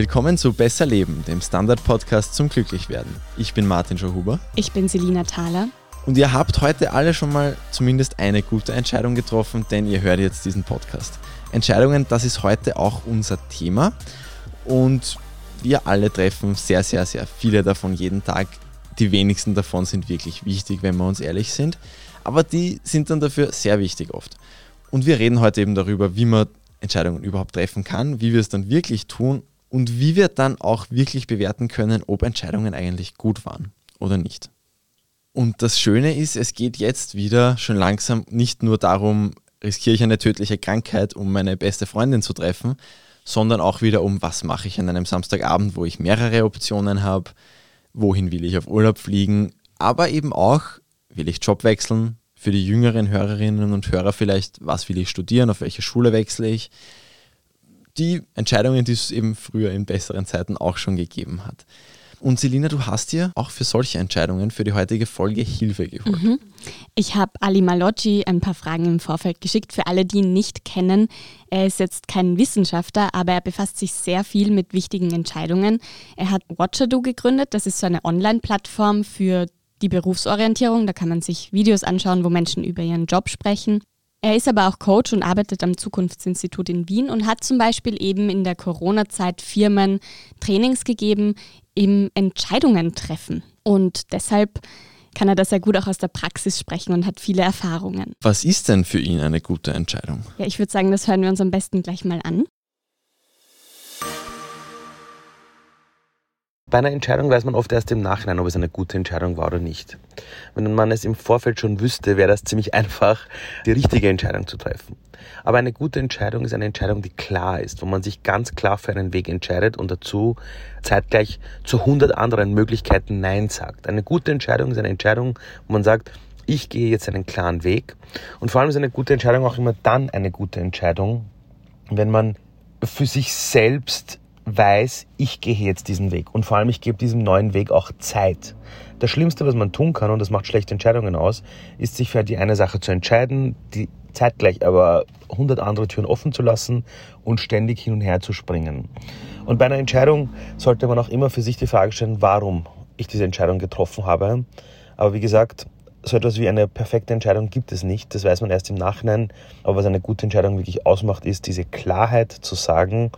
Willkommen zu Besser Leben, dem Standard-Podcast zum Glücklichwerden. Ich bin Martin Schauhuber. Ich bin Selina Thaler. Und ihr habt heute alle schon mal zumindest eine gute Entscheidung getroffen, denn ihr hört jetzt diesen Podcast. Entscheidungen, das ist heute auch unser Thema. Und wir alle treffen sehr, sehr, sehr viele davon jeden Tag. Die wenigsten davon sind wirklich wichtig, wenn wir uns ehrlich sind. Aber die sind dann dafür sehr wichtig oft. Und wir reden heute eben darüber, wie man Entscheidungen überhaupt treffen kann, wie wir es dann wirklich tun und wie wir dann auch wirklich bewerten können, ob Entscheidungen eigentlich gut waren oder nicht. Und das Schöne ist, es geht jetzt wieder schon langsam nicht nur darum, riskiere ich eine tödliche Krankheit, um meine beste Freundin zu treffen, sondern auch wieder um, was mache ich an einem Samstagabend, wo ich mehrere Optionen habe, wohin will ich auf Urlaub fliegen, aber eben auch, will ich Job wechseln, für die jüngeren Hörerinnen und Hörer vielleicht, was will ich studieren, auf welche Schule wechsle ich. Die Entscheidungen, die es eben früher in besseren Zeiten auch schon gegeben hat. Und Selina, du hast dir auch für solche Entscheidungen für die heutige Folge Hilfe geholt. Mhm. Ich habe Ali Malocci ein paar Fragen im Vorfeld geschickt. Für alle, die ihn nicht kennen, er ist jetzt kein Wissenschaftler, aber er befasst sich sehr viel mit wichtigen Entscheidungen. Er hat Watchado gegründet. Das ist so eine Online-Plattform für die Berufsorientierung. Da kann man sich Videos anschauen, wo Menschen über ihren Job sprechen. Er ist aber auch Coach und arbeitet am Zukunftsinstitut in Wien und hat zum Beispiel eben in der Corona-Zeit Firmen Trainings gegeben im Entscheidungen treffen. Und deshalb kann er da sehr gut auch aus der Praxis sprechen und hat viele Erfahrungen. Was ist denn für ihn eine gute Entscheidung? Ja, ich würde sagen, das hören wir uns am besten gleich mal an. Bei einer Entscheidung weiß man oft erst im Nachhinein, ob es eine gute Entscheidung war oder nicht. Wenn man es im Vorfeld schon wüsste, wäre das ziemlich einfach, die richtige Entscheidung zu treffen. Aber eine gute Entscheidung ist eine Entscheidung, die klar ist, wo man sich ganz klar für einen Weg entscheidet und dazu zeitgleich zu 100 anderen Möglichkeiten Nein sagt. Eine gute Entscheidung ist eine Entscheidung, wo man sagt, ich gehe jetzt einen klaren Weg. Und vor allem ist eine gute Entscheidung auch immer dann eine gute Entscheidung, wenn man für sich selbst weiß, ich gehe jetzt diesen Weg und vor allem ich gebe diesem neuen Weg auch Zeit. Das Schlimmste, was man tun kann, und das macht schlechte Entscheidungen aus, ist sich für die eine Sache zu entscheiden, die zeitgleich aber 100 andere Türen offen zu lassen und ständig hin und her zu springen. Und bei einer Entscheidung sollte man auch immer für sich die Frage stellen, warum ich diese Entscheidung getroffen habe. Aber wie gesagt, so etwas wie eine perfekte Entscheidung gibt es nicht. Das weiß man erst im Nachhinein. Aber was eine gute Entscheidung wirklich ausmacht, ist diese Klarheit zu sagen,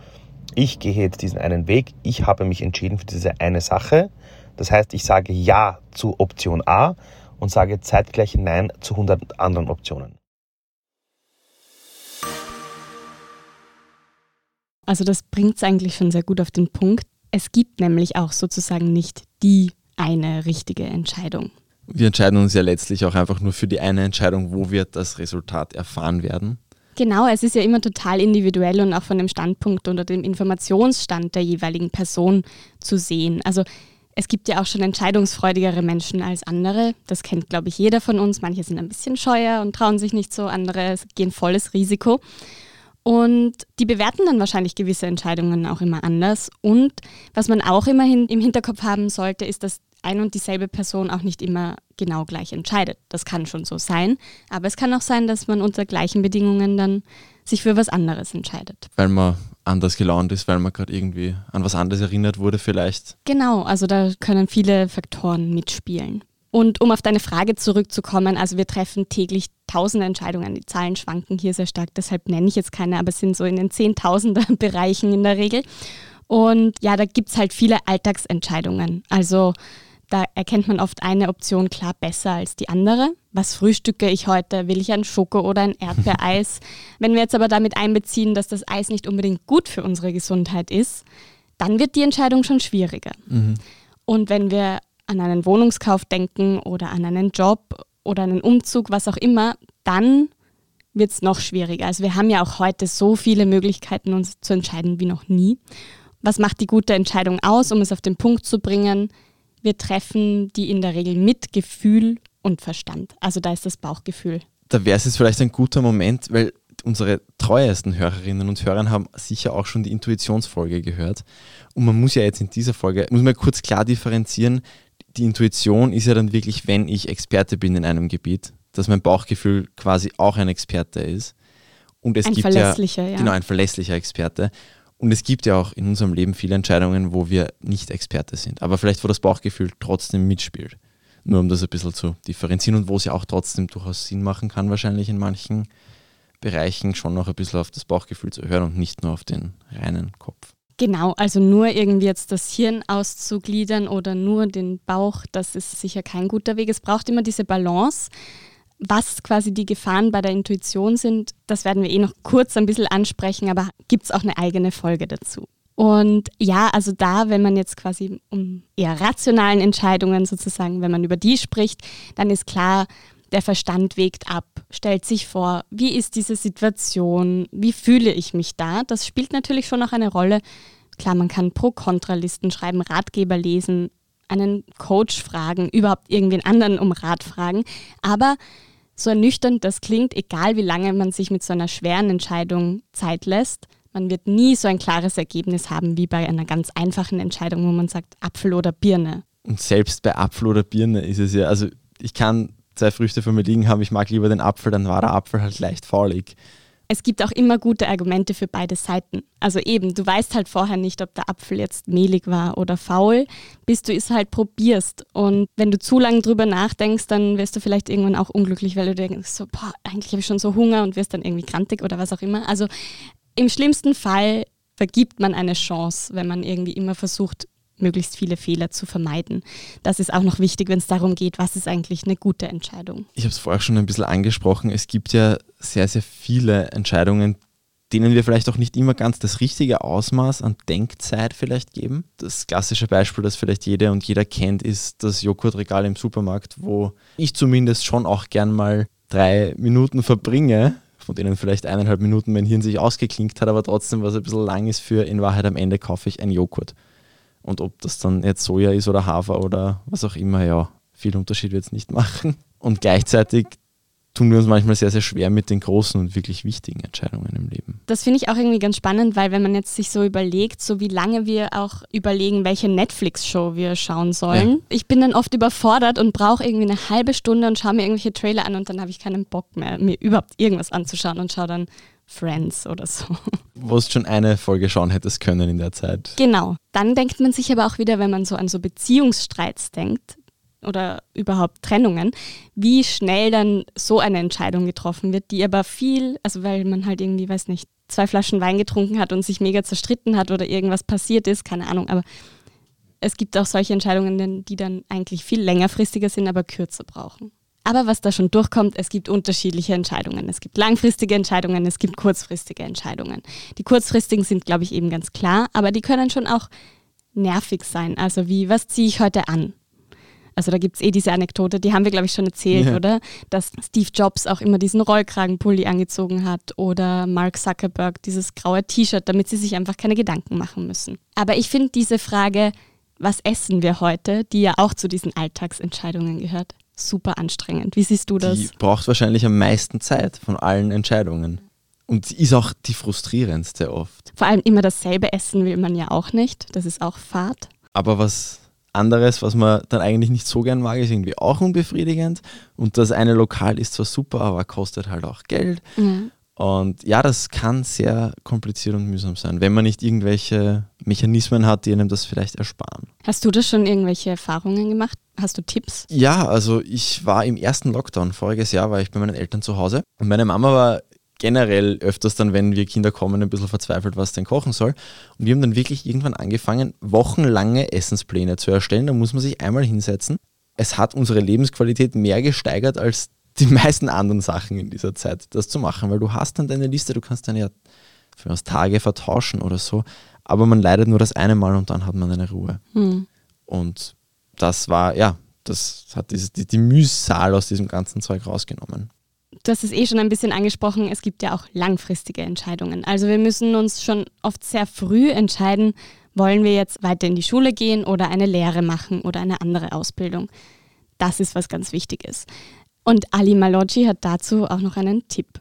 ich gehe jetzt diesen einen Weg, ich habe mich entschieden für diese eine Sache. Das heißt, ich sage Ja zu Option A und sage zeitgleich Nein zu 100 anderen Optionen. Also das bringt es eigentlich schon sehr gut auf den Punkt. Es gibt nämlich auch sozusagen nicht die eine richtige Entscheidung. Wir entscheiden uns ja letztlich auch einfach nur für die eine Entscheidung, wo wir das Resultat erfahren werden. Genau, es ist ja immer total individuell und auch von dem Standpunkt oder dem Informationsstand der jeweiligen Person zu sehen. Also es gibt ja auch schon entscheidungsfreudigere Menschen als andere. Das kennt, glaube ich, jeder von uns. Manche sind ein bisschen scheuer und trauen sich nicht so, andere gehen volles Risiko. Und die bewerten dann wahrscheinlich gewisse Entscheidungen auch immer anders. Und was man auch immerhin im Hinterkopf haben sollte, ist, dass ein und dieselbe Person auch nicht immer genau gleich entscheidet. Das kann schon so sein, aber es kann auch sein, dass man unter gleichen Bedingungen dann sich für was anderes entscheidet. Weil man anders gelaunt ist, weil man gerade irgendwie an was anderes erinnert wurde vielleicht. Genau, also da können viele Faktoren mitspielen. Und um auf deine Frage zurückzukommen, also wir treffen täglich tausende Entscheidungen. Die Zahlen schwanken hier sehr stark, deshalb nenne ich jetzt keine, aber es sind so in den Zehntausender Bereichen in der Regel. Und ja, da gibt es halt viele Alltagsentscheidungen. Also da erkennt man oft eine Option klar besser als die andere. Was frühstücke ich heute? Will ich ein Schoko oder ein Erdbeereis? Wenn wir jetzt aber damit einbeziehen, dass das Eis nicht unbedingt gut für unsere Gesundheit ist, dann wird die Entscheidung schon schwieriger. Mhm. Und wenn wir an einen Wohnungskauf denken oder an einen Job oder einen Umzug, was auch immer, dann wird es noch schwieriger. Also wir haben ja auch heute so viele Möglichkeiten, uns zu entscheiden wie noch nie. Was macht die gute Entscheidung aus, um es auf den Punkt zu bringen? Wir treffen die in der Regel mit Gefühl und Verstand. Also da ist das Bauchgefühl. Da wäre es jetzt vielleicht ein guter Moment, weil unsere treuesten Hörerinnen und Hörer haben sicher auch schon die Intuitionsfolge gehört. Und man muss ja jetzt in dieser Folge, muss man kurz klar differenzieren, die Intuition ist ja dann wirklich, wenn ich Experte bin in einem Gebiet, dass mein Bauchgefühl quasi auch ein Experte ist. Und es ein gibt verlässlicher, ja, ja. Genau, ein verlässlicher Experte. Und es gibt ja auch in unserem Leben viele Entscheidungen, wo wir nicht Experte sind, aber vielleicht wo das Bauchgefühl trotzdem mitspielt. Nur um das ein bisschen zu differenzieren und wo es ja auch trotzdem durchaus Sinn machen kann, wahrscheinlich in manchen Bereichen schon noch ein bisschen auf das Bauchgefühl zu hören und nicht nur auf den reinen Kopf. Genau, also nur irgendwie jetzt das Hirn auszugliedern oder nur den Bauch, das ist sicher kein guter Weg. Es braucht immer diese Balance. Was quasi die Gefahren bei der Intuition sind, das werden wir eh noch kurz ein bisschen ansprechen, aber gibt es auch eine eigene Folge dazu. Und ja, also da, wenn man jetzt quasi um eher rationalen Entscheidungen sozusagen, wenn man über die spricht, dann ist klar, der Verstand wägt ab, stellt sich vor, wie ist diese Situation, wie fühle ich mich da. Das spielt natürlich schon auch eine Rolle. Klar, man kann Pro-Kontra-Listen schreiben, Ratgeber lesen, einen Coach fragen, überhaupt irgendwen anderen um Rat fragen. Aber so ernüchternd das klingt, egal wie lange man sich mit so einer schweren Entscheidung Zeit lässt, man wird nie so ein klares Ergebnis haben wie bei einer ganz einfachen Entscheidung, wo man sagt Apfel oder Birne. Und selbst bei Apfel oder Birne ist es ja, also ich kann zwei Früchte vor mir liegen haben, ich mag lieber den Apfel, dann war der Apfel halt leicht faulig es gibt auch immer gute Argumente für beide Seiten. Also eben, du weißt halt vorher nicht, ob der Apfel jetzt mehlig war oder faul, bis du es halt probierst. Und wenn du zu lange drüber nachdenkst, dann wirst du vielleicht irgendwann auch unglücklich, weil du denkst, so, boah, eigentlich habe ich schon so Hunger und wirst dann irgendwie krantig oder was auch immer. Also im schlimmsten Fall vergibt man eine Chance, wenn man irgendwie immer versucht, möglichst viele Fehler zu vermeiden. Das ist auch noch wichtig, wenn es darum geht, was ist eigentlich eine gute Entscheidung. Ich habe es vorher schon ein bisschen angesprochen. Es gibt ja sehr, sehr viele Entscheidungen, denen wir vielleicht auch nicht immer ganz das richtige Ausmaß an Denkzeit vielleicht geben. Das klassische Beispiel, das vielleicht jeder und jeder kennt, ist das Joghurtregal im Supermarkt, wo ich zumindest schon auch gern mal drei Minuten verbringe, von denen vielleicht eineinhalb Minuten mein Hirn sich ausgeklinkt hat, aber trotzdem was ein bisschen lang ist für in Wahrheit am Ende kaufe ich einen Joghurt. Und ob das dann jetzt Soja ist oder Hafer oder was auch immer, ja, viel Unterschied wird es nicht machen. Und gleichzeitig tun wir uns manchmal sehr, sehr schwer mit den großen und wirklich wichtigen Entscheidungen im Leben. Das finde ich auch irgendwie ganz spannend, weil wenn man jetzt sich so überlegt, so wie lange wir auch überlegen, welche Netflix-Show wir schauen sollen. Ja. Ich bin dann oft überfordert und brauche irgendwie eine halbe Stunde und schaue mir irgendwelche Trailer an und dann habe ich keinen Bock mehr, mir überhaupt irgendwas anzuschauen und schaue dann Friends oder so. Wo du schon eine Folge schauen hättest können in der Zeit. Genau. Dann denkt man sich aber auch wieder, wenn man so an so Beziehungsstreits denkt oder überhaupt Trennungen, wie schnell dann so eine Entscheidung getroffen wird, die aber viel, also weil man halt irgendwie, weiß nicht, zwei Flaschen Wein getrunken hat und sich mega zerstritten hat oder irgendwas passiert ist, keine Ahnung, aber es gibt auch solche Entscheidungen, die dann eigentlich viel längerfristiger sind, aber kürzer brauchen. Aber was da schon durchkommt, es gibt unterschiedliche Entscheidungen. Es gibt langfristige Entscheidungen, es gibt kurzfristige Entscheidungen. Die kurzfristigen sind, glaube ich, eben ganz klar, aber die können schon auch nervig sein. Also wie, was ziehe ich heute an? Also da gibt es eh diese Anekdote, die haben wir, glaube ich, schon erzählt, ja. oder? Dass Steve Jobs auch immer diesen Rollkragenpulli angezogen hat oder Mark Zuckerberg dieses graue T-Shirt, damit sie sich einfach keine Gedanken machen müssen. Aber ich finde diese Frage, was essen wir heute, die ja auch zu diesen Alltagsentscheidungen gehört, super anstrengend. Wie siehst du das? Die braucht wahrscheinlich am meisten Zeit von allen Entscheidungen. Und ist auch die frustrierendste oft. Vor allem immer dasselbe essen will man ja auch nicht. Das ist auch Fahrt. Aber was anderes, was man dann eigentlich nicht so gern mag, ist irgendwie auch unbefriedigend. Und das eine Lokal ist zwar super, aber kostet halt auch Geld. Mhm. Und ja, das kann sehr kompliziert und mühsam sein, wenn man nicht irgendwelche Mechanismen hat, die einem das vielleicht ersparen. Hast du da schon irgendwelche Erfahrungen gemacht? Hast du Tipps? Ja, also ich war im ersten Lockdown, voriges Jahr war ich bei meinen Eltern zu Hause und meine Mama war generell öfters dann, wenn wir Kinder kommen, ein bisschen verzweifelt, was denn kochen soll. Und wir haben dann wirklich irgendwann angefangen, wochenlange Essenspläne zu erstellen. Da muss man sich einmal hinsetzen. Es hat unsere Lebensqualität mehr gesteigert als die meisten anderen Sachen in dieser Zeit, das zu machen, weil du hast dann deine Liste, du kannst dann ja für uns Tage vertauschen oder so, aber man leidet nur das eine Mal und dann hat man eine Ruhe. Hm. Und das war, ja, das hat dieses, die, die Mühsal aus diesem ganzen Zeug rausgenommen. Du hast es eh schon ein bisschen angesprochen, es gibt ja auch langfristige Entscheidungen. Also wir müssen uns schon oft sehr früh entscheiden, wollen wir jetzt weiter in die Schule gehen oder eine Lehre machen oder eine andere Ausbildung. Das ist was ganz Wichtiges. Und Ali Maloggi hat dazu auch noch einen Tipp.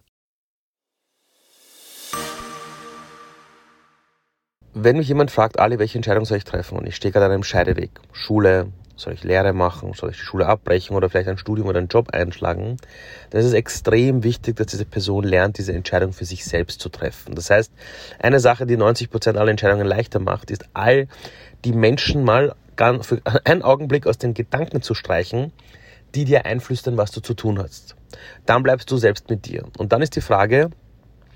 Wenn mich jemand fragt, Ali, welche Entscheidung soll ich treffen? Und ich stehe gerade an einem Scheideweg, Schule, soll ich Lehre machen, soll ich die Schule abbrechen oder vielleicht ein Studium oder einen Job einschlagen, dann ist es extrem wichtig, dass diese Person lernt, diese Entscheidung für sich selbst zu treffen. Das heißt, eine Sache, die 90 Prozent aller Entscheidungen leichter macht, ist all die Menschen mal für einen Augenblick aus den Gedanken zu streichen, die dir einflüstern, was du zu tun hast. Dann bleibst du selbst mit dir. Und dann ist die Frage,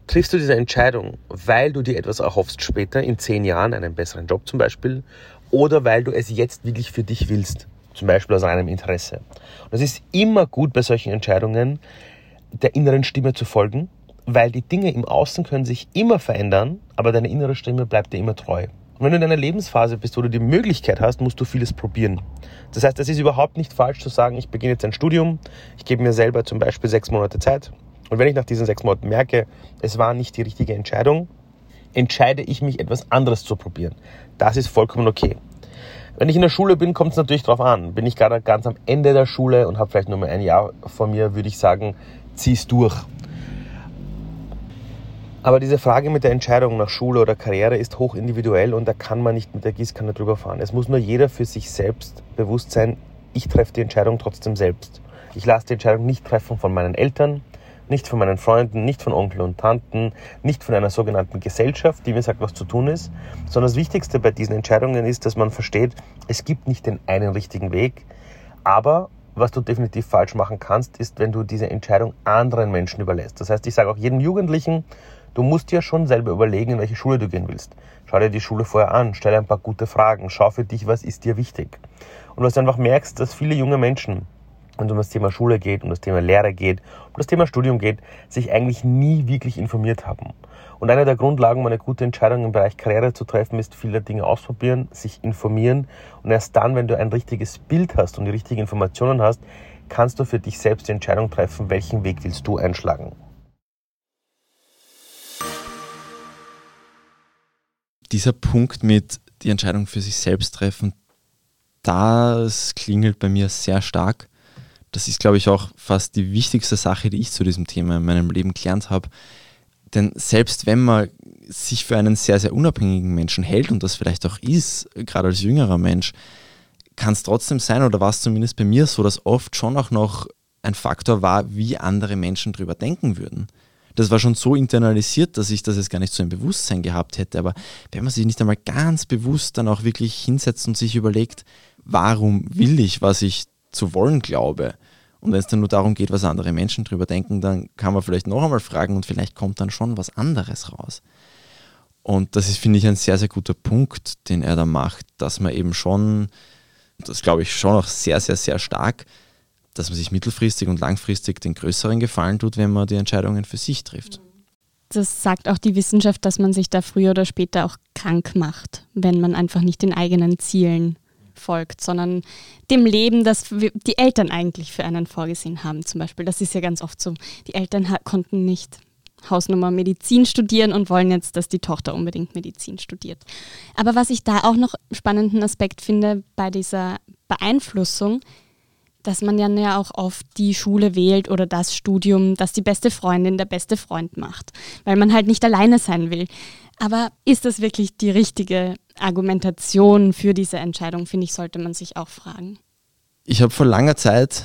triffst du diese Entscheidung, weil du dir etwas erhoffst später, in zehn Jahren, einen besseren Job zum Beispiel, oder weil du es jetzt wirklich für dich willst, zum Beispiel aus reinem Interesse. Und es ist immer gut bei solchen Entscheidungen, der inneren Stimme zu folgen, weil die Dinge im Außen können sich immer verändern, aber deine innere Stimme bleibt dir immer treu. Und wenn du in einer Lebensphase bist, wo du die Möglichkeit hast, musst du vieles probieren. Das heißt, es ist überhaupt nicht falsch zu sagen, ich beginne jetzt ein Studium, ich gebe mir selber zum Beispiel sechs Monate Zeit. Und wenn ich nach diesen sechs Monaten merke, es war nicht die richtige Entscheidung, entscheide ich mich, etwas anderes zu probieren. Das ist vollkommen okay. Wenn ich in der Schule bin, kommt es natürlich darauf an. Bin ich gerade ganz am Ende der Schule und habe vielleicht nur mal ein Jahr vor mir, würde ich sagen, zieh's durch. Aber diese Frage mit der Entscheidung nach Schule oder Karriere ist hoch individuell und da kann man nicht mit der Gießkanne drüber fahren. Es muss nur jeder für sich selbst bewusst sein, ich treffe die Entscheidung trotzdem selbst. Ich lasse die Entscheidung nicht treffen von meinen Eltern, nicht von meinen Freunden, nicht von Onkel und Tanten, nicht von einer sogenannten Gesellschaft, die mir sagt, was zu tun ist, sondern das Wichtigste bei diesen Entscheidungen ist, dass man versteht, es gibt nicht den einen richtigen Weg, aber was du definitiv falsch machen kannst, ist, wenn du diese Entscheidung anderen Menschen überlässt. Das heißt, ich sage auch jedem Jugendlichen, Du musst dir schon selber überlegen, in welche Schule du gehen willst. Schau dir die Schule vorher an, stell ein paar gute Fragen, schau für dich, was ist dir wichtig. Und was du einfach merkst, dass viele junge Menschen, wenn es um das Thema Schule geht, um das Thema Lehre geht, um das Thema Studium geht, sich eigentlich nie wirklich informiert haben. Und eine der Grundlagen, um eine gute Entscheidung im Bereich Karriere zu treffen, ist viele Dinge ausprobieren, sich informieren. Und erst dann, wenn du ein richtiges Bild hast und die richtigen Informationen hast, kannst du für dich selbst die Entscheidung treffen, welchen Weg willst du einschlagen. Dieser Punkt mit die Entscheidung für sich selbst treffen, das klingelt bei mir sehr stark. Das ist, glaube ich, auch fast die wichtigste Sache, die ich zu diesem Thema in meinem Leben gelernt habe. Denn selbst wenn man sich für einen sehr, sehr unabhängigen Menschen hält und das vielleicht auch ist, gerade als jüngerer Mensch, kann es trotzdem sein, oder war es zumindest bei mir so, dass oft schon auch noch ein Faktor war, wie andere Menschen drüber denken würden das war schon so internalisiert, dass ich das jetzt gar nicht so im Bewusstsein gehabt hätte. Aber wenn man sich nicht einmal ganz bewusst dann auch wirklich hinsetzt und sich überlegt, warum will ich, was ich zu wollen glaube, und wenn es dann nur darum geht, was andere Menschen drüber denken, dann kann man vielleicht noch einmal fragen und vielleicht kommt dann schon was anderes raus. Und das ist, finde ich, ein sehr, sehr guter Punkt, den er da macht, dass man eben schon, das glaube ich schon auch sehr, sehr, sehr stark dass man sich mittelfristig und langfristig den größeren Gefallen tut, wenn man die Entscheidungen für sich trifft. Das sagt auch die Wissenschaft, dass man sich da früher oder später auch krank macht, wenn man einfach nicht den eigenen Zielen folgt, sondern dem Leben, das die Eltern eigentlich für einen vorgesehen haben. Zum Beispiel, das ist ja ganz oft so. Die Eltern konnten nicht Hausnummer Medizin studieren und wollen jetzt, dass die Tochter unbedingt Medizin studiert. Aber was ich da auch noch spannenden Aspekt finde bei dieser Beeinflussung, dass man ja auch oft die Schule wählt oder das Studium, das die beste Freundin, der beste Freund macht, weil man halt nicht alleine sein will. Aber ist das wirklich die richtige Argumentation für diese Entscheidung, finde ich, sollte man sich auch fragen. Ich habe vor langer Zeit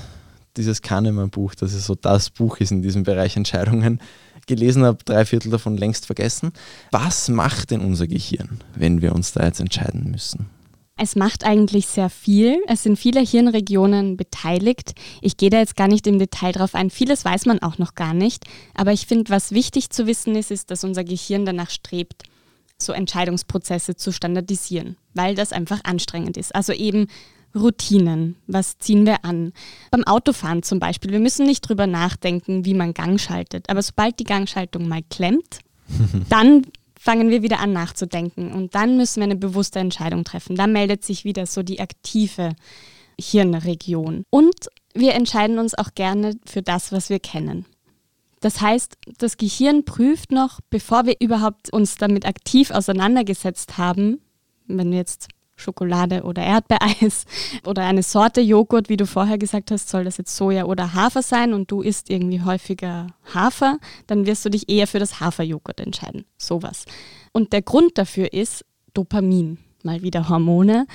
dieses Kahnemann-Buch, das ist so das Buch ist in diesem Bereich Entscheidungen, gelesen habe, drei Viertel davon längst vergessen. Was macht denn unser Gehirn, wenn wir uns da jetzt entscheiden müssen? Es macht eigentlich sehr viel. Es sind viele Hirnregionen beteiligt. Ich gehe da jetzt gar nicht im Detail drauf ein. Vieles weiß man auch noch gar nicht. Aber ich finde, was wichtig zu wissen ist, ist, dass unser Gehirn danach strebt, so Entscheidungsprozesse zu standardisieren, weil das einfach anstrengend ist. Also eben Routinen. Was ziehen wir an? Beim Autofahren zum Beispiel. Wir müssen nicht drüber nachdenken, wie man Gang schaltet. Aber sobald die Gangschaltung mal klemmt, dann fangen wir wieder an nachzudenken und dann müssen wir eine bewusste Entscheidung treffen. Da meldet sich wieder so die aktive Hirnregion. Und wir entscheiden uns auch gerne für das, was wir kennen. Das heißt, das Gehirn prüft noch, bevor wir überhaupt uns damit aktiv auseinandergesetzt haben, wenn wir jetzt Schokolade oder Erdbeereis oder eine Sorte Joghurt, wie du vorher gesagt hast, soll das jetzt Soja oder Hafer sein und du isst irgendwie häufiger Hafer, dann wirst du dich eher für das Haferjoghurt entscheiden. Sowas. Und der Grund dafür ist Dopamin, mal wieder Hormone.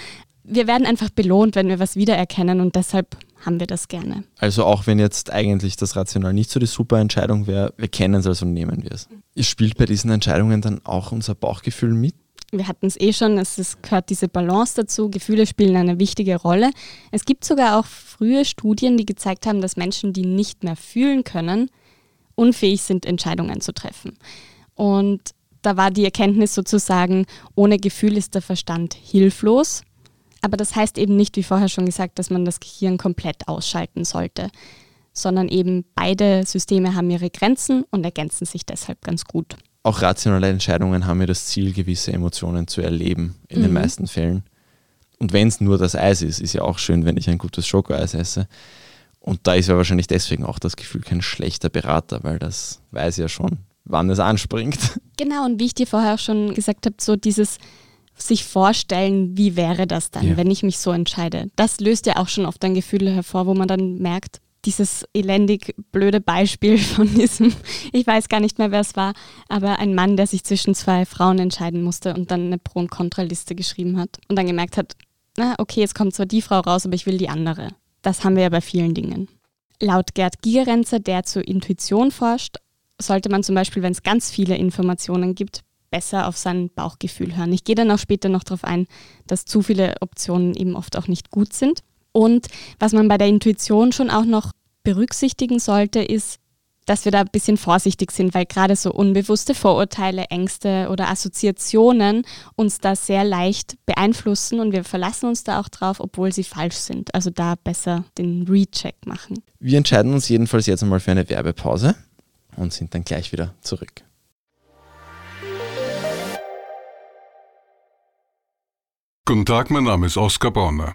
wir werden einfach belohnt, wenn wir was wiedererkennen und deshalb haben wir das gerne. Also auch wenn jetzt eigentlich das Rational nicht so die super Entscheidung wäre, wir kennen es, also nehmen wir es. Spielt bei diesen Entscheidungen dann auch unser Bauchgefühl mit? Wir hatten es eh schon, es ist, gehört diese Balance dazu. Gefühle spielen eine wichtige Rolle. Es gibt sogar auch frühe Studien, die gezeigt haben, dass Menschen, die nicht mehr fühlen können, unfähig sind, Entscheidungen zu treffen. Und da war die Erkenntnis sozusagen, ohne Gefühl ist der Verstand hilflos. Aber das heißt eben nicht, wie vorher schon gesagt, dass man das Gehirn komplett ausschalten sollte, sondern eben beide Systeme haben ihre Grenzen und ergänzen sich deshalb ganz gut. Auch rationale Entscheidungen haben ja das Ziel, gewisse Emotionen zu erleben, in mhm. den meisten Fällen. Und wenn es nur das Eis ist, ist ja auch schön, wenn ich ein gutes Schokoeis esse. Und da ist ja wahrscheinlich deswegen auch das Gefühl kein schlechter Berater, weil das weiß ja schon, wann es anspringt. Genau, und wie ich dir vorher auch schon gesagt habe, so dieses sich vorstellen, wie wäre das dann, ja. wenn ich mich so entscheide. Das löst ja auch schon oft ein Gefühl hervor, wo man dann merkt, dieses elendig blöde Beispiel von diesem, ich weiß gar nicht mehr, wer es war, aber ein Mann, der sich zwischen zwei Frauen entscheiden musste und dann eine Pro- und Kontraliste geschrieben hat und dann gemerkt hat, na, okay, jetzt kommt zwar die Frau raus, aber ich will die andere. Das haben wir ja bei vielen Dingen. Laut Gerd Gigerenzer, der zur Intuition forscht, sollte man zum Beispiel, wenn es ganz viele Informationen gibt, besser auf sein Bauchgefühl hören. Ich gehe dann auch später noch darauf ein, dass zu viele Optionen eben oft auch nicht gut sind. Und was man bei der Intuition schon auch noch berücksichtigen sollte, ist, dass wir da ein bisschen vorsichtig sind, weil gerade so unbewusste Vorurteile, Ängste oder Assoziationen uns da sehr leicht beeinflussen und wir verlassen uns da auch drauf, obwohl sie falsch sind. Also da besser den Recheck machen. Wir entscheiden uns jedenfalls jetzt einmal für eine Werbepause und sind dann gleich wieder zurück. Guten Tag, mein Name ist Oskar Bonner.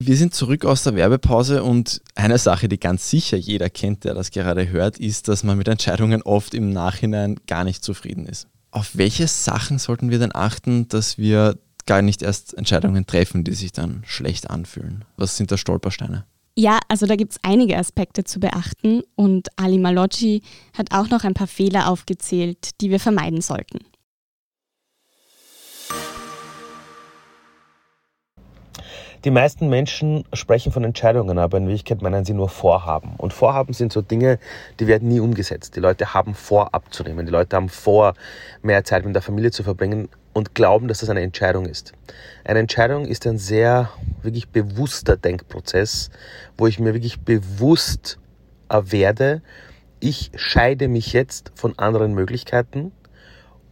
Wir sind zurück aus der Werbepause und eine Sache, die ganz sicher jeder kennt, der das gerade hört, ist, dass man mit Entscheidungen oft im Nachhinein gar nicht zufrieden ist. Auf welche Sachen sollten wir denn achten, dass wir gar nicht erst Entscheidungen treffen, die sich dann schlecht anfühlen? Was sind da Stolpersteine? Ja, also da gibt es einige Aspekte zu beachten und Ali Malocci hat auch noch ein paar Fehler aufgezählt, die wir vermeiden sollten. Die meisten Menschen sprechen von Entscheidungen, aber in Wirklichkeit meinen sie nur Vorhaben. Und Vorhaben sind so Dinge, die werden nie umgesetzt. Die Leute haben vor abzunehmen. Die Leute haben vor, mehr Zeit mit der Familie zu verbringen und glauben, dass das eine Entscheidung ist. Eine Entscheidung ist ein sehr, wirklich bewusster Denkprozess, wo ich mir wirklich bewusst werde, ich scheide mich jetzt von anderen Möglichkeiten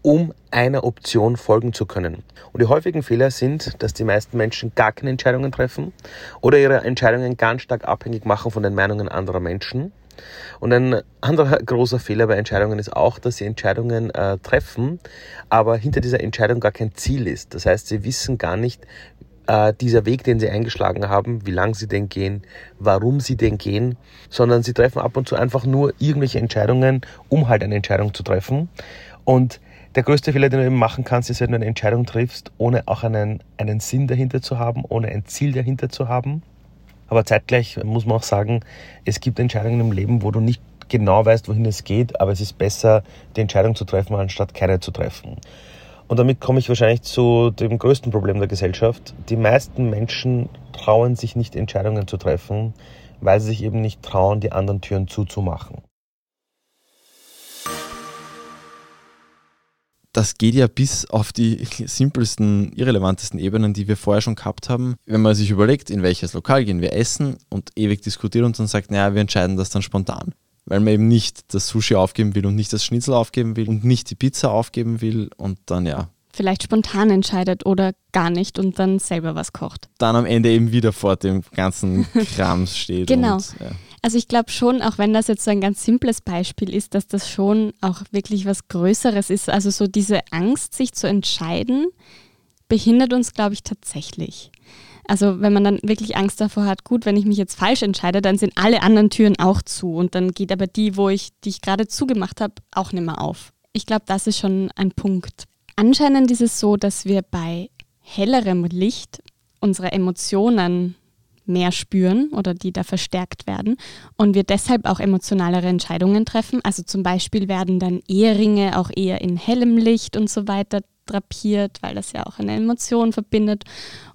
um einer Option folgen zu können. Und die häufigen Fehler sind, dass die meisten Menschen gar keine Entscheidungen treffen oder ihre Entscheidungen ganz stark abhängig machen von den Meinungen anderer Menschen. Und ein anderer großer Fehler bei Entscheidungen ist auch, dass sie Entscheidungen äh, treffen, aber hinter dieser Entscheidung gar kein Ziel ist. Das heißt, sie wissen gar nicht, äh, dieser Weg, den sie eingeschlagen haben, wie lang sie denn gehen, warum sie denn gehen, sondern sie treffen ab und zu einfach nur irgendwelche Entscheidungen, um halt eine Entscheidung zu treffen. Und der größte Fehler, den du eben machen kannst, ist, wenn du eine Entscheidung triffst, ohne auch einen, einen Sinn dahinter zu haben, ohne ein Ziel dahinter zu haben. Aber zeitgleich muss man auch sagen, es gibt Entscheidungen im Leben, wo du nicht genau weißt, wohin es geht, aber es ist besser, die Entscheidung zu treffen, anstatt keine zu treffen. Und damit komme ich wahrscheinlich zu dem größten Problem der Gesellschaft. Die meisten Menschen trauen sich nicht, Entscheidungen zu treffen, weil sie sich eben nicht trauen, die anderen Türen zuzumachen. Das geht ja bis auf die simpelsten, irrelevantesten Ebenen, die wir vorher schon gehabt haben. Wenn man sich überlegt, in welches Lokal gehen wir essen und ewig diskutiert und dann sagt, naja, wir entscheiden das dann spontan. Weil man eben nicht das Sushi aufgeben will und nicht das Schnitzel aufgeben will und nicht die Pizza aufgeben will und dann ja. Vielleicht spontan entscheidet oder gar nicht und dann selber was kocht. Dann am Ende eben wieder vor dem ganzen Krams steht. genau. Und, ja. Also ich glaube schon, auch wenn das jetzt so ein ganz simples Beispiel ist, dass das schon auch wirklich was Größeres ist. Also so diese Angst, sich zu entscheiden, behindert uns, glaube ich, tatsächlich. Also wenn man dann wirklich Angst davor hat, gut, wenn ich mich jetzt falsch entscheide, dann sind alle anderen Türen auch zu und dann geht aber die, wo ich, die ich gerade zugemacht habe, auch nicht mehr auf. Ich glaube, das ist schon ein Punkt. Anscheinend ist es so, dass wir bei hellerem Licht unsere Emotionen mehr spüren oder die da verstärkt werden und wir deshalb auch emotionalere Entscheidungen treffen. Also zum Beispiel werden dann Eheringe auch eher in hellem Licht und so weiter drapiert, weil das ja auch eine Emotion verbindet.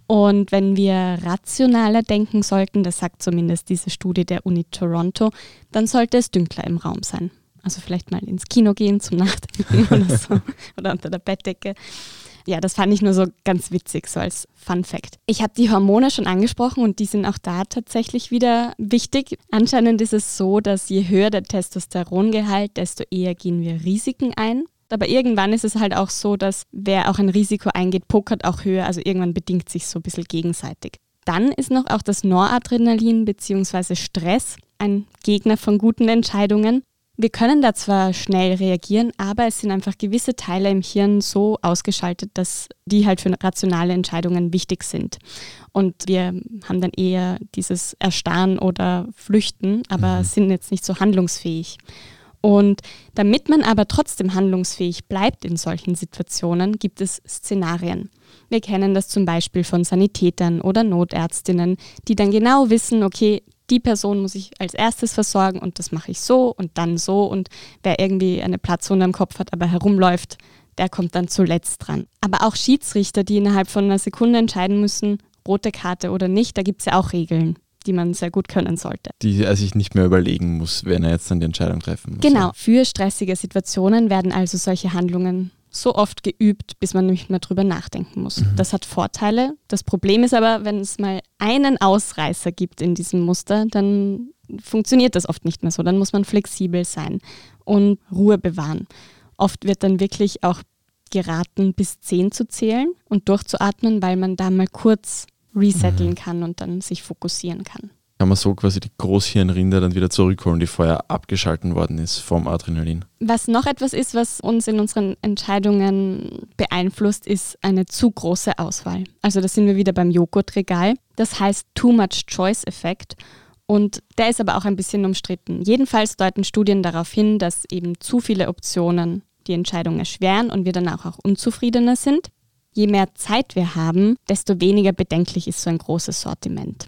Und wenn wir rationaler denken sollten, das sagt zumindest diese Studie der Uni Toronto, dann sollte es dünkler im Raum sein. Also vielleicht mal ins Kino gehen zum Nachdenken oder so oder unter der Bettdecke. Ja, das fand ich nur so ganz witzig, so als Fun Fact. Ich habe die Hormone schon angesprochen und die sind auch da tatsächlich wieder wichtig. Anscheinend ist es so, dass je höher der Testosterongehalt, desto eher gehen wir Risiken ein. Aber irgendwann ist es halt auch so, dass wer auch ein Risiko eingeht, pokert auch höher. Also irgendwann bedingt sich so ein bisschen gegenseitig. Dann ist noch auch das Noradrenalin bzw. Stress ein Gegner von guten Entscheidungen. Wir können da zwar schnell reagieren, aber es sind einfach gewisse Teile im Hirn so ausgeschaltet, dass die halt für rationale Entscheidungen wichtig sind. Und wir haben dann eher dieses Erstarren oder Flüchten, aber mhm. sind jetzt nicht so handlungsfähig. Und damit man aber trotzdem handlungsfähig bleibt in solchen Situationen, gibt es Szenarien. Wir kennen das zum Beispiel von Sanitätern oder Notärztinnen, die dann genau wissen, okay, die Person muss ich als erstes versorgen und das mache ich so und dann so und wer irgendwie eine Platzwunde am Kopf hat, aber herumläuft, der kommt dann zuletzt dran. Aber auch Schiedsrichter, die innerhalb von einer Sekunde entscheiden müssen, rote Karte oder nicht, da gibt es ja auch Regeln die man sehr gut können sollte. Die er sich nicht mehr überlegen muss, wenn er jetzt dann die Entscheidung treffen muss. Genau, für stressige Situationen werden also solche Handlungen so oft geübt, bis man nicht mehr drüber nachdenken muss. Mhm. Das hat Vorteile. Das Problem ist aber, wenn es mal einen Ausreißer gibt in diesem Muster, dann funktioniert das oft nicht mehr so. Dann muss man flexibel sein und Ruhe bewahren. Oft wird dann wirklich auch geraten, bis zehn zu zählen und durchzuatmen, weil man da mal kurz resetteln mhm. kann und dann sich fokussieren kann kann man so quasi die Großhirnrinde dann wieder zurückholen, die vorher abgeschalten worden ist vom Adrenalin. Was noch etwas ist, was uns in unseren Entscheidungen beeinflusst, ist eine zu große Auswahl. Also da sind wir wieder beim Joghurtregal. Das heißt Too Much Choice Effekt. Und der ist aber auch ein bisschen umstritten. Jedenfalls deuten Studien darauf hin, dass eben zu viele Optionen die Entscheidung erschweren und wir danach auch unzufriedener sind. Je mehr Zeit wir haben, desto weniger bedenklich ist so ein großes Sortiment.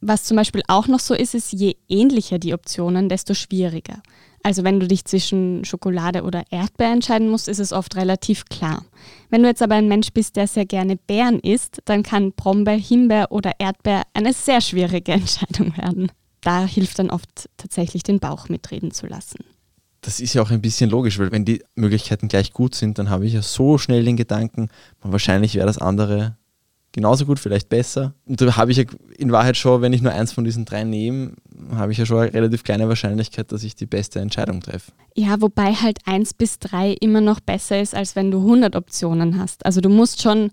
Was zum Beispiel auch noch so ist, ist, je ähnlicher die Optionen, desto schwieriger. Also wenn du dich zwischen Schokolade oder Erdbeer entscheiden musst, ist es oft relativ klar. Wenn du jetzt aber ein Mensch bist, der sehr gerne Beeren isst, dann kann Brombeer, Himbeer oder Erdbeer eine sehr schwierige Entscheidung werden. Da hilft dann oft tatsächlich den Bauch mitreden zu lassen. Das ist ja auch ein bisschen logisch, weil wenn die Möglichkeiten gleich gut sind, dann habe ich ja so schnell den Gedanken, wahrscheinlich wäre das andere genauso gut, vielleicht besser. Und da habe ich ja in Wahrheit schon, wenn ich nur eins von diesen drei nehme, habe ich ja schon eine relativ kleine Wahrscheinlichkeit, dass ich die beste Entscheidung treffe. Ja, wobei halt eins bis drei immer noch besser ist, als wenn du 100 Optionen hast. Also du musst schon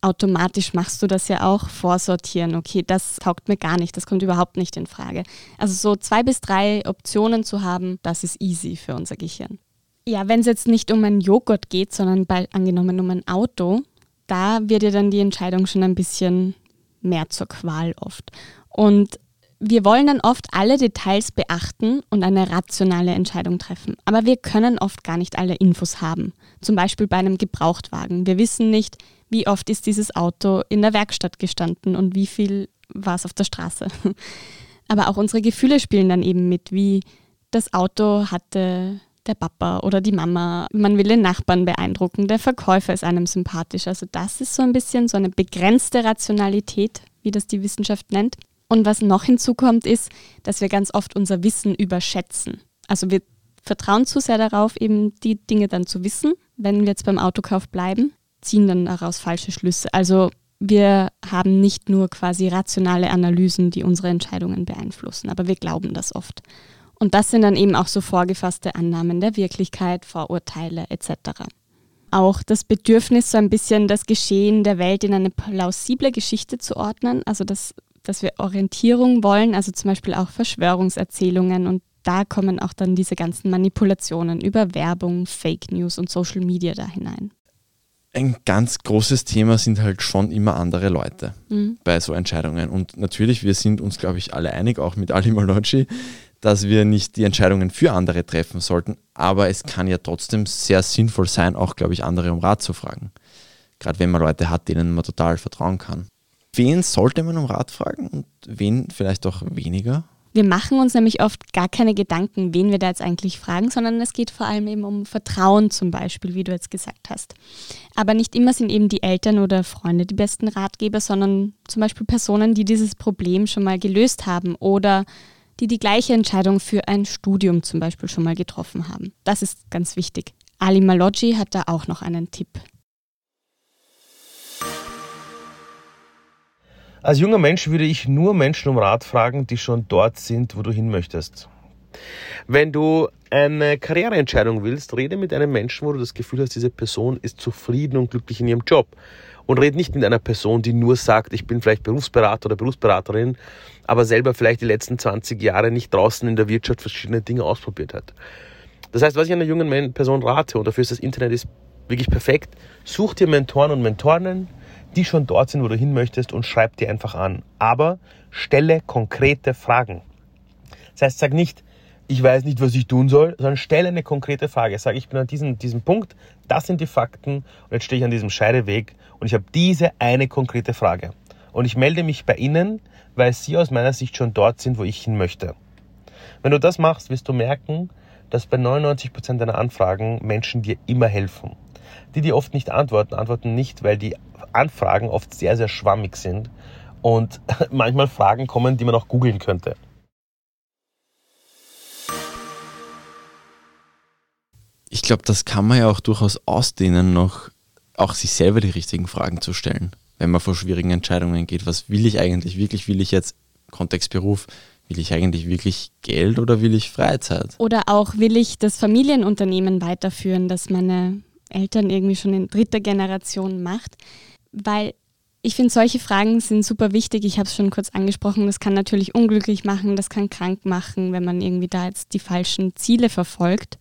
automatisch machst du das ja auch vorsortieren. Okay, das taugt mir gar nicht, das kommt überhaupt nicht in Frage. Also so zwei bis drei Optionen zu haben, das ist easy für unser Gehirn. Ja, wenn es jetzt nicht um einen Joghurt geht, sondern bei, angenommen um ein Auto, da wird ja dann die Entscheidung schon ein bisschen mehr zur Qual oft. Und wir wollen dann oft alle Details beachten und eine rationale Entscheidung treffen. Aber wir können oft gar nicht alle Infos haben. Zum Beispiel bei einem Gebrauchtwagen. Wir wissen nicht, wie oft ist dieses Auto in der Werkstatt gestanden und wie viel war es auf der Straße. Aber auch unsere Gefühle spielen dann eben mit, wie das Auto hatte der Papa oder die Mama. Man will den Nachbarn beeindrucken, der Verkäufer ist einem sympathisch. Also das ist so ein bisschen so eine begrenzte Rationalität, wie das die Wissenschaft nennt. Und was noch hinzukommt, ist, dass wir ganz oft unser Wissen überschätzen. Also wir vertrauen zu sehr darauf, eben die Dinge dann zu wissen, wenn wir jetzt beim Autokauf bleiben, ziehen dann daraus falsche Schlüsse. Also wir haben nicht nur quasi rationale Analysen, die unsere Entscheidungen beeinflussen, aber wir glauben das oft. Und das sind dann eben auch so vorgefasste Annahmen der Wirklichkeit, Vorurteile etc. Auch das Bedürfnis, so ein bisschen das Geschehen der Welt in eine plausible Geschichte zu ordnen, also dass, dass wir Orientierung wollen, also zum Beispiel auch Verschwörungserzählungen und da kommen auch dann diese ganzen Manipulationen über Werbung, Fake News und Social Media da hinein. Ein ganz großes Thema sind halt schon immer andere Leute mhm. bei so Entscheidungen. Und natürlich, wir sind uns, glaube ich, alle einig, auch mit Ali Malocci, dass wir nicht die Entscheidungen für andere treffen sollten. Aber es kann ja trotzdem sehr sinnvoll sein, auch, glaube ich, andere um Rat zu fragen. Gerade wenn man Leute hat, denen man total vertrauen kann. Wen sollte man um Rat fragen und wen vielleicht auch weniger? Wir machen uns nämlich oft gar keine Gedanken, wen wir da jetzt eigentlich fragen, sondern es geht vor allem eben um Vertrauen zum Beispiel, wie du jetzt gesagt hast. Aber nicht immer sind eben die Eltern oder Freunde die besten Ratgeber, sondern zum Beispiel Personen, die dieses Problem schon mal gelöst haben oder die die gleiche Entscheidung für ein Studium zum Beispiel schon mal getroffen haben. Das ist ganz wichtig. Ali Maloggi hat da auch noch einen Tipp. Als junger Mensch würde ich nur Menschen um Rat fragen, die schon dort sind, wo du hin möchtest. Wenn du eine Karriereentscheidung willst, rede mit einem Menschen, wo du das Gefühl hast, diese Person ist zufrieden und glücklich in ihrem Job. Und rede nicht mit einer Person, die nur sagt, ich bin vielleicht Berufsberater oder Berufsberaterin, aber selber vielleicht die letzten 20 Jahre nicht draußen in der Wirtschaft verschiedene Dinge ausprobiert hat. Das heißt, was ich einer jungen Person rate, und dafür ist das Internet ist wirklich perfekt, such dir Mentoren und Mentorinnen, die schon dort sind, wo du hin möchtest und schreib die einfach an. Aber stelle konkrete Fragen. Das heißt, sag nicht, ich weiß nicht, was ich tun soll, sondern stelle eine konkrete Frage. Sag, ich bin an diesem, diesem Punkt, das sind die Fakten und jetzt stehe ich an diesem Scheideweg und ich habe diese eine konkrete Frage. Und ich melde mich bei Ihnen, weil Sie aus meiner Sicht schon dort sind, wo ich hin möchte. Wenn du das machst, wirst du merken, dass bei 99 Prozent deiner Anfragen Menschen dir immer helfen. Die, die oft nicht antworten, antworten nicht, weil die Anfragen oft sehr, sehr schwammig sind und manchmal Fragen kommen, die man auch googeln könnte. Ich glaube, das kann man ja auch durchaus ausdehnen, noch auch sich selber die richtigen Fragen zu stellen, wenn man vor schwierigen Entscheidungen geht. Was will ich eigentlich wirklich? Will ich jetzt Kontext Beruf? Will ich eigentlich wirklich Geld oder will ich Freizeit? Oder auch will ich das Familienunternehmen weiterführen, das meine Eltern irgendwie schon in dritter Generation macht? weil ich finde, solche Fragen sind super wichtig. Ich habe es schon kurz angesprochen. Das kann natürlich unglücklich machen, das kann krank machen, wenn man irgendwie da jetzt die falschen Ziele verfolgt.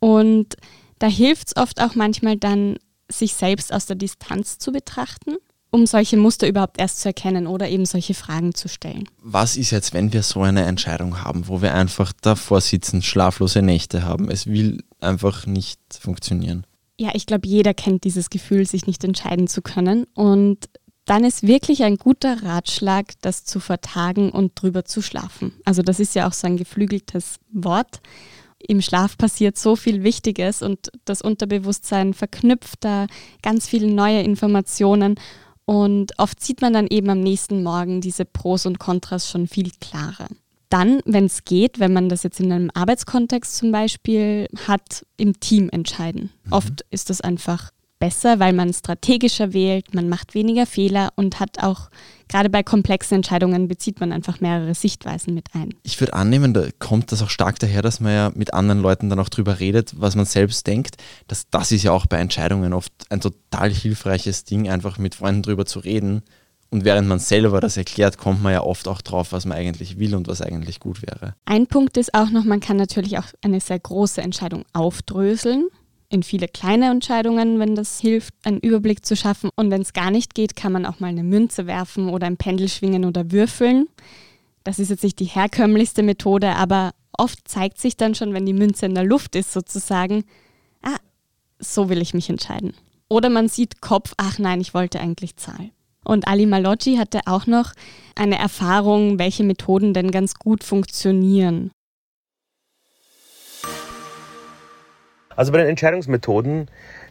Und da hilft es oft auch manchmal dann, sich selbst aus der Distanz zu betrachten, um solche Muster überhaupt erst zu erkennen oder eben solche Fragen zu stellen. Was ist jetzt, wenn wir so eine Entscheidung haben, wo wir einfach davor sitzen, schlaflose Nächte haben? Es will einfach nicht funktionieren. Ja, ich glaube, jeder kennt dieses Gefühl, sich nicht entscheiden zu können. Und dann ist wirklich ein guter Ratschlag, das zu vertagen und drüber zu schlafen. Also das ist ja auch so ein geflügeltes Wort. Im Schlaf passiert so viel Wichtiges und das Unterbewusstsein verknüpft da ganz viele neue Informationen. Und oft sieht man dann eben am nächsten Morgen diese Pros und Kontras schon viel klarer dann, wenn es geht, wenn man das jetzt in einem Arbeitskontext zum Beispiel hat, im Team entscheiden. Mhm. Oft ist das einfach besser, weil man strategischer wählt, man macht weniger Fehler und hat auch, gerade bei komplexen Entscheidungen bezieht man einfach mehrere Sichtweisen mit ein. Ich würde annehmen, da kommt das auch stark daher, dass man ja mit anderen Leuten dann auch drüber redet, was man selbst denkt. Das, das ist ja auch bei Entscheidungen oft ein total hilfreiches Ding, einfach mit Freunden drüber zu reden und während man selber das erklärt, kommt man ja oft auch drauf, was man eigentlich will und was eigentlich gut wäre. Ein Punkt ist auch noch, man kann natürlich auch eine sehr große Entscheidung aufdröseln in viele kleine Entscheidungen, wenn das hilft, einen Überblick zu schaffen. Und wenn es gar nicht geht, kann man auch mal eine Münze werfen oder ein Pendel schwingen oder würfeln. Das ist jetzt nicht die herkömmlichste Methode, aber oft zeigt sich dann schon, wenn die Münze in der Luft ist, sozusagen, ah, so will ich mich entscheiden. Oder man sieht Kopf, ach nein, ich wollte eigentlich Zahl. Und Ali Malocci hatte auch noch eine Erfahrung, welche Methoden denn ganz gut funktionieren. Also bei den Entscheidungsmethoden,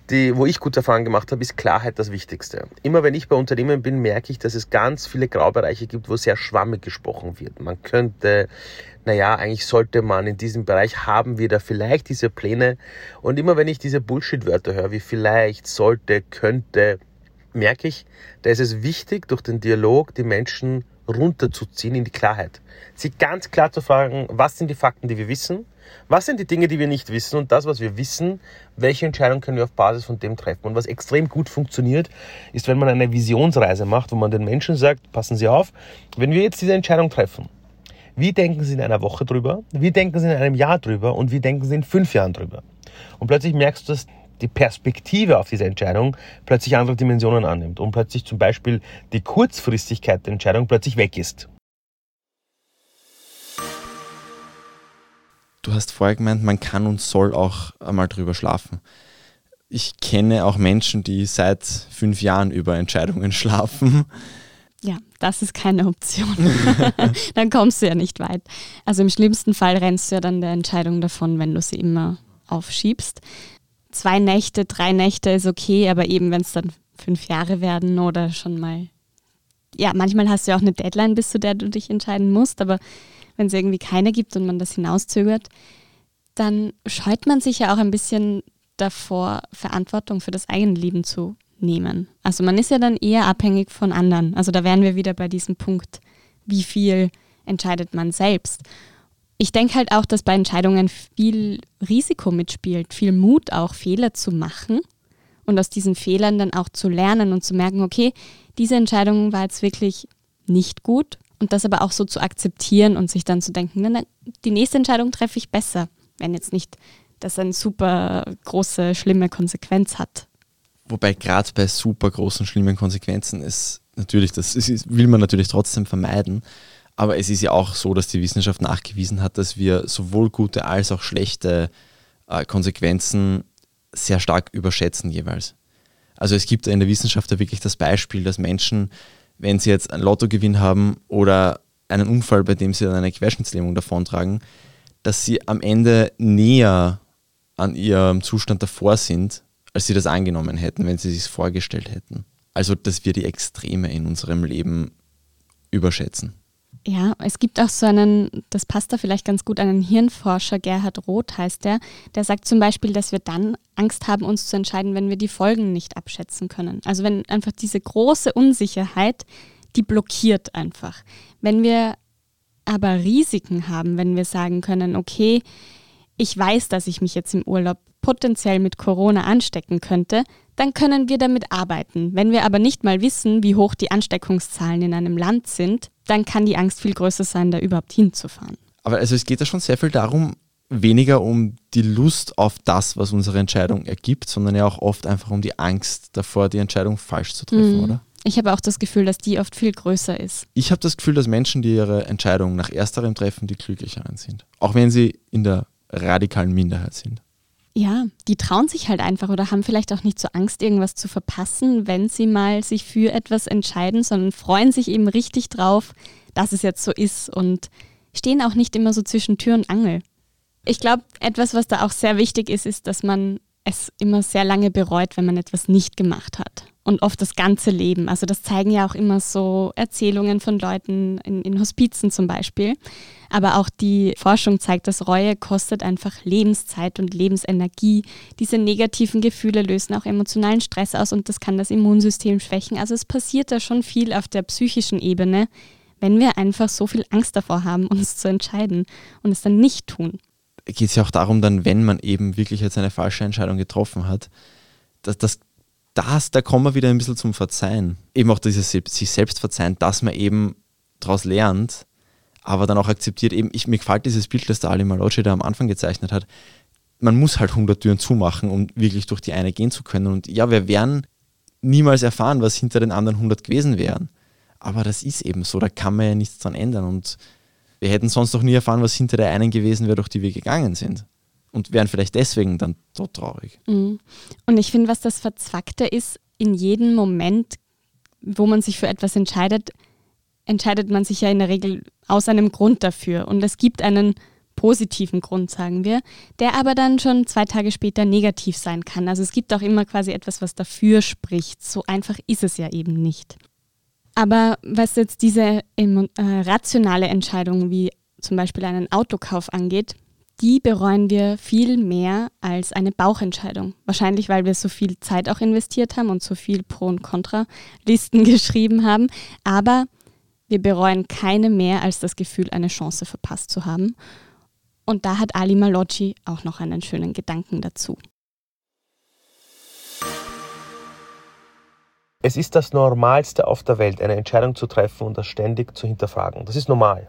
die, wo ich gute Erfahrungen gemacht habe, ist Klarheit das Wichtigste. Immer wenn ich bei Unternehmen bin, merke ich, dass es ganz viele Graubereiche gibt, wo sehr schwammig gesprochen wird. Man könnte, naja, eigentlich sollte man in diesem Bereich haben wir da vielleicht diese Pläne. Und immer wenn ich diese Bullshit-Wörter höre, wie vielleicht, sollte, könnte, merke ich, da ist es wichtig, durch den Dialog die Menschen runterzuziehen in die Klarheit. Sie ganz klar zu fragen, was sind die Fakten, die wir wissen? Was sind die Dinge, die wir nicht wissen? Und das, was wir wissen, welche Entscheidung können wir auf Basis von dem treffen? Und was extrem gut funktioniert, ist, wenn man eine Visionsreise macht, wo man den Menschen sagt, passen Sie auf, wenn wir jetzt diese Entscheidung treffen, wie denken Sie in einer Woche drüber? Wie denken Sie in einem Jahr drüber? Und wie denken Sie in fünf Jahren drüber? Und plötzlich merkst du, dass die Perspektive auf diese Entscheidung plötzlich andere Dimensionen annimmt und plötzlich zum Beispiel die Kurzfristigkeit der Entscheidung plötzlich weg ist. Du hast vorher gemeint, man kann und soll auch einmal drüber schlafen. Ich kenne auch Menschen, die seit fünf Jahren über Entscheidungen schlafen. Ja, das ist keine Option. dann kommst du ja nicht weit. Also im schlimmsten Fall rennst du ja dann der Entscheidung davon, wenn du sie immer aufschiebst. Zwei Nächte, drei Nächte ist okay, aber eben wenn es dann fünf Jahre werden oder schon mal. Ja, manchmal hast du ja auch eine Deadline, bis zu der du dich entscheiden musst, aber wenn es irgendwie keine gibt und man das hinauszögert, dann scheut man sich ja auch ein bisschen davor, Verantwortung für das eigene Leben zu nehmen. Also man ist ja dann eher abhängig von anderen. Also da wären wir wieder bei diesem Punkt, wie viel entscheidet man selbst. Ich denke halt auch, dass bei Entscheidungen viel Risiko mitspielt, viel Mut auch, Fehler zu machen und aus diesen Fehlern dann auch zu lernen und zu merken, okay, diese Entscheidung war jetzt wirklich nicht gut und das aber auch so zu akzeptieren und sich dann zu denken, die nächste Entscheidung treffe ich besser, wenn jetzt nicht das eine super große, schlimme Konsequenz hat. Wobei gerade bei super großen, schlimmen Konsequenzen ist natürlich, das ist, will man natürlich trotzdem vermeiden. Aber es ist ja auch so, dass die Wissenschaft nachgewiesen hat, dass wir sowohl gute als auch schlechte äh, Konsequenzen sehr stark überschätzen jeweils. Also es gibt in der Wissenschaft ja wirklich das Beispiel, dass Menschen, wenn sie jetzt einen Lottogewinn haben oder einen Unfall, bei dem sie dann eine Querschnittslähmung davontragen, dass sie am Ende näher an ihrem Zustand davor sind, als sie das angenommen hätten, wenn sie sich vorgestellt hätten. Also, dass wir die Extreme in unserem Leben überschätzen. Ja, es gibt auch so einen, das passt da vielleicht ganz gut, einen Hirnforscher, Gerhard Roth heißt der, der sagt zum Beispiel, dass wir dann Angst haben, uns zu entscheiden, wenn wir die Folgen nicht abschätzen können. Also wenn einfach diese große Unsicherheit, die blockiert einfach. Wenn wir aber Risiken haben, wenn wir sagen können, okay, ich weiß, dass ich mich jetzt im Urlaub potenziell mit Corona anstecken könnte, dann können wir damit arbeiten. Wenn wir aber nicht mal wissen, wie hoch die Ansteckungszahlen in einem Land sind, dann kann die Angst viel größer sein, da überhaupt hinzufahren. Aber also es geht ja schon sehr viel darum, weniger um die Lust auf das, was unsere Entscheidung ergibt, sondern ja auch oft einfach um die Angst davor, die Entscheidung falsch zu treffen, mhm. oder? Ich habe auch das Gefühl, dass die oft viel größer ist. Ich habe das Gefühl, dass Menschen, die ihre Entscheidung nach ersterem treffen, die glücklicheren sind. Auch wenn sie in der radikalen Minderheit sind. Ja, die trauen sich halt einfach oder haben vielleicht auch nicht so Angst, irgendwas zu verpassen, wenn sie mal sich für etwas entscheiden, sondern freuen sich eben richtig drauf, dass es jetzt so ist und stehen auch nicht immer so zwischen Tür und Angel. Ich glaube, etwas, was da auch sehr wichtig ist, ist, dass man es immer sehr lange bereut, wenn man etwas nicht gemacht hat und oft das ganze Leben. Also das zeigen ja auch immer so Erzählungen von Leuten in, in Hospizen zum Beispiel. Aber auch die Forschung zeigt, dass Reue kostet einfach Lebenszeit und Lebensenergie. Diese negativen Gefühle lösen auch emotionalen Stress aus und das kann das Immunsystem schwächen. Also es passiert da schon viel auf der psychischen Ebene, wenn wir einfach so viel Angst davor haben, uns zu entscheiden und es dann nicht tun. Geht es ja auch darum, dann, wenn man eben wirklich jetzt eine falsche Entscheidung getroffen hat, dass das das, da kommen wir wieder ein bisschen zum Verzeihen. Eben auch dieses sich selbst verzeihen, dass man eben daraus lernt, aber dann auch akzeptiert, eben, ich, mir gefällt dieses Bild, das der Ali Malocci da am Anfang gezeichnet hat. Man muss halt 100 Türen zumachen, um wirklich durch die eine gehen zu können. Und ja, wir werden niemals erfahren, was hinter den anderen 100 gewesen wären. Aber das ist eben so, da kann man ja nichts dran ändern. Und wir hätten sonst noch nie erfahren, was hinter der einen gewesen wäre, durch die wir gegangen sind und wären vielleicht deswegen dann so traurig. Mhm. Und ich finde, was das Verzwackte ist, in jedem Moment, wo man sich für etwas entscheidet, entscheidet man sich ja in der Regel aus einem Grund dafür. Und es gibt einen positiven Grund, sagen wir, der aber dann schon zwei Tage später negativ sein kann. Also es gibt auch immer quasi etwas, was dafür spricht. So einfach ist es ja eben nicht. Aber was jetzt diese äh, rationale Entscheidung wie zum Beispiel einen Autokauf angeht, die bereuen wir viel mehr als eine Bauchentscheidung. Wahrscheinlich, weil wir so viel Zeit auch investiert haben und so viel Pro- und Contra-Listen geschrieben haben. Aber wir bereuen keine mehr als das Gefühl, eine Chance verpasst zu haben. Und da hat Ali Malocci auch noch einen schönen Gedanken dazu. Es ist das Normalste auf der Welt, eine Entscheidung zu treffen und das ständig zu hinterfragen. Das ist normal.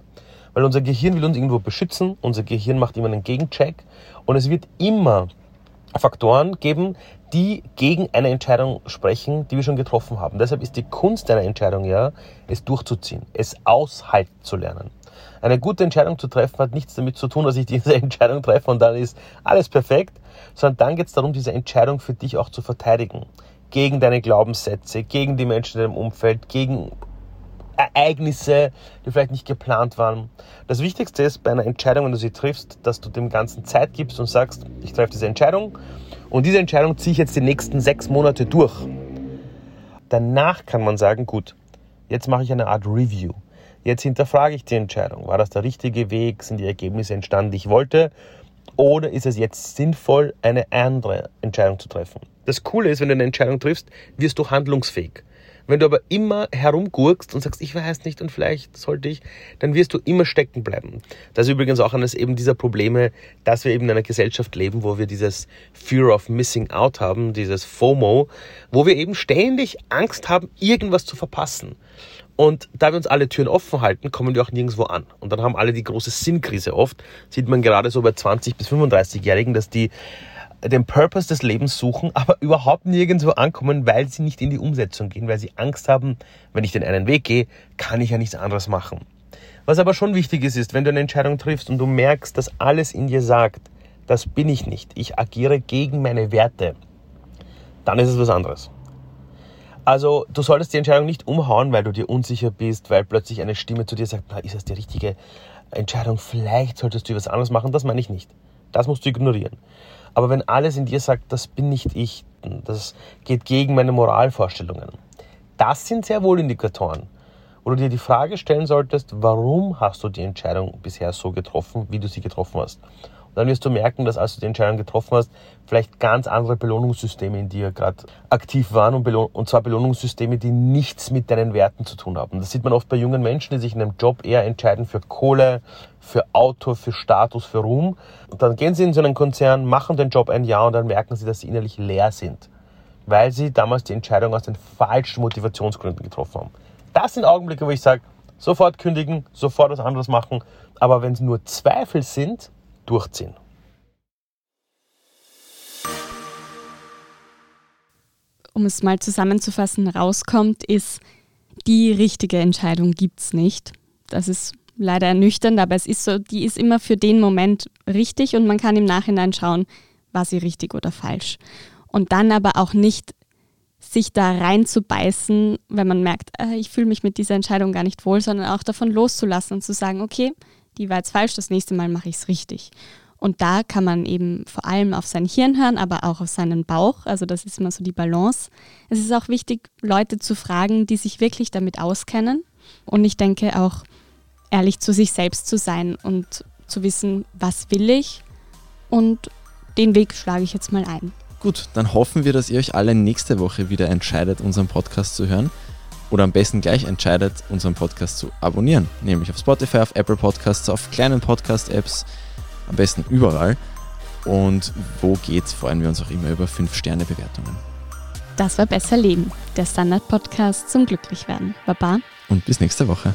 Weil unser Gehirn will uns irgendwo beschützen, unser Gehirn macht immer einen Gegencheck und es wird immer Faktoren geben, die gegen eine Entscheidung sprechen, die wir schon getroffen haben. Deshalb ist die Kunst einer Entscheidung ja, es durchzuziehen, es aushalten zu lernen. Eine gute Entscheidung zu treffen hat nichts damit zu tun, dass ich diese Entscheidung treffe und dann ist alles perfekt, sondern dann geht es darum, diese Entscheidung für dich auch zu verteidigen. Gegen deine Glaubenssätze, gegen die Menschen in deinem Umfeld, gegen Ereignisse, die vielleicht nicht geplant waren. Das Wichtigste ist bei einer Entscheidung, wenn du sie triffst, dass du dem Ganzen Zeit gibst und sagst, ich treffe diese Entscheidung und diese Entscheidung ziehe ich jetzt die nächsten sechs Monate durch. Danach kann man sagen, gut, jetzt mache ich eine Art Review. Jetzt hinterfrage ich die Entscheidung. War das der richtige Weg? Sind die Ergebnisse entstanden, die ich wollte? Oder ist es jetzt sinnvoll, eine andere Entscheidung zu treffen? Das Coole ist, wenn du eine Entscheidung triffst, wirst du handlungsfähig. Wenn du aber immer herumgurkst und sagst, ich weiß nicht und vielleicht sollte ich, dann wirst du immer stecken bleiben. Das ist übrigens auch eines eben dieser Probleme, dass wir eben in einer Gesellschaft leben, wo wir dieses Fear of Missing Out haben, dieses FOMO, wo wir eben ständig Angst haben, irgendwas zu verpassen. Und da wir uns alle Türen offen halten, kommen wir auch nirgendwo an. Und dann haben alle die große Sinnkrise oft. Sieht man gerade so bei 20- bis 35-Jährigen, dass die den Purpose des Lebens suchen, aber überhaupt nirgendwo ankommen, weil sie nicht in die Umsetzung gehen, weil sie Angst haben, wenn ich den einen Weg gehe, kann ich ja nichts anderes machen. Was aber schon wichtig ist, ist, wenn du eine Entscheidung triffst und du merkst, dass alles in dir sagt, das bin ich nicht, ich agiere gegen meine Werte, dann ist es was anderes. Also du solltest die Entscheidung nicht umhauen, weil du dir unsicher bist, weil plötzlich eine Stimme zu dir sagt, na, ist das die richtige Entscheidung? Vielleicht solltest du was anderes machen. Das meine ich nicht. Das musst du ignorieren. Aber wenn alles in dir sagt, das bin nicht ich, das geht gegen meine Moralvorstellungen, das sind sehr wohl Indikatoren, wo du dir die Frage stellen solltest, warum hast du die Entscheidung bisher so getroffen, wie du sie getroffen hast? Dann wirst du merken, dass als du die Entscheidung getroffen hast, vielleicht ganz andere Belohnungssysteme in dir gerade aktiv waren und, und zwar Belohnungssysteme, die nichts mit deinen Werten zu tun haben. Das sieht man oft bei jungen Menschen, die sich in einem Job eher entscheiden für Kohle, für Auto, für Status, für Ruhm. Und dann gehen sie in so einen Konzern, machen den Job ein Jahr und dann merken sie, dass sie innerlich leer sind, weil sie damals die Entscheidung aus den falschen Motivationsgründen getroffen haben. Das sind Augenblicke, wo ich sage, sofort kündigen, sofort was anderes machen. Aber wenn es nur Zweifel sind, durchziehen. Um es mal zusammenzufassen, rauskommt, ist, die richtige Entscheidung gibt es nicht. Das ist leider ernüchternd, aber es ist so, die ist immer für den Moment richtig und man kann im Nachhinein schauen, war sie richtig oder falsch. Und dann aber auch nicht sich da reinzubeißen, wenn man merkt, äh, ich fühle mich mit dieser Entscheidung gar nicht wohl, sondern auch davon loszulassen und zu sagen, okay, die war jetzt falsch, das nächste Mal mache ich es richtig. Und da kann man eben vor allem auf sein Hirn hören, aber auch auf seinen Bauch. Also das ist immer so die Balance. Es ist auch wichtig, Leute zu fragen, die sich wirklich damit auskennen. Und ich denke auch, ehrlich zu sich selbst zu sein und zu wissen, was will ich und den Weg schlage ich jetzt mal ein. Gut, dann hoffen wir, dass ihr euch alle nächste Woche wieder entscheidet, unseren Podcast zu hören oder am besten gleich entscheidet, unseren Podcast zu abonnieren, nämlich auf Spotify, auf Apple Podcasts, auf kleinen Podcast-Apps, am besten überall. Und wo geht's, freuen wir uns auch immer über 5-Sterne-Bewertungen. Das war Besser Leben, der Standard-Podcast zum Glücklichwerden. Baba. Und bis nächste Woche.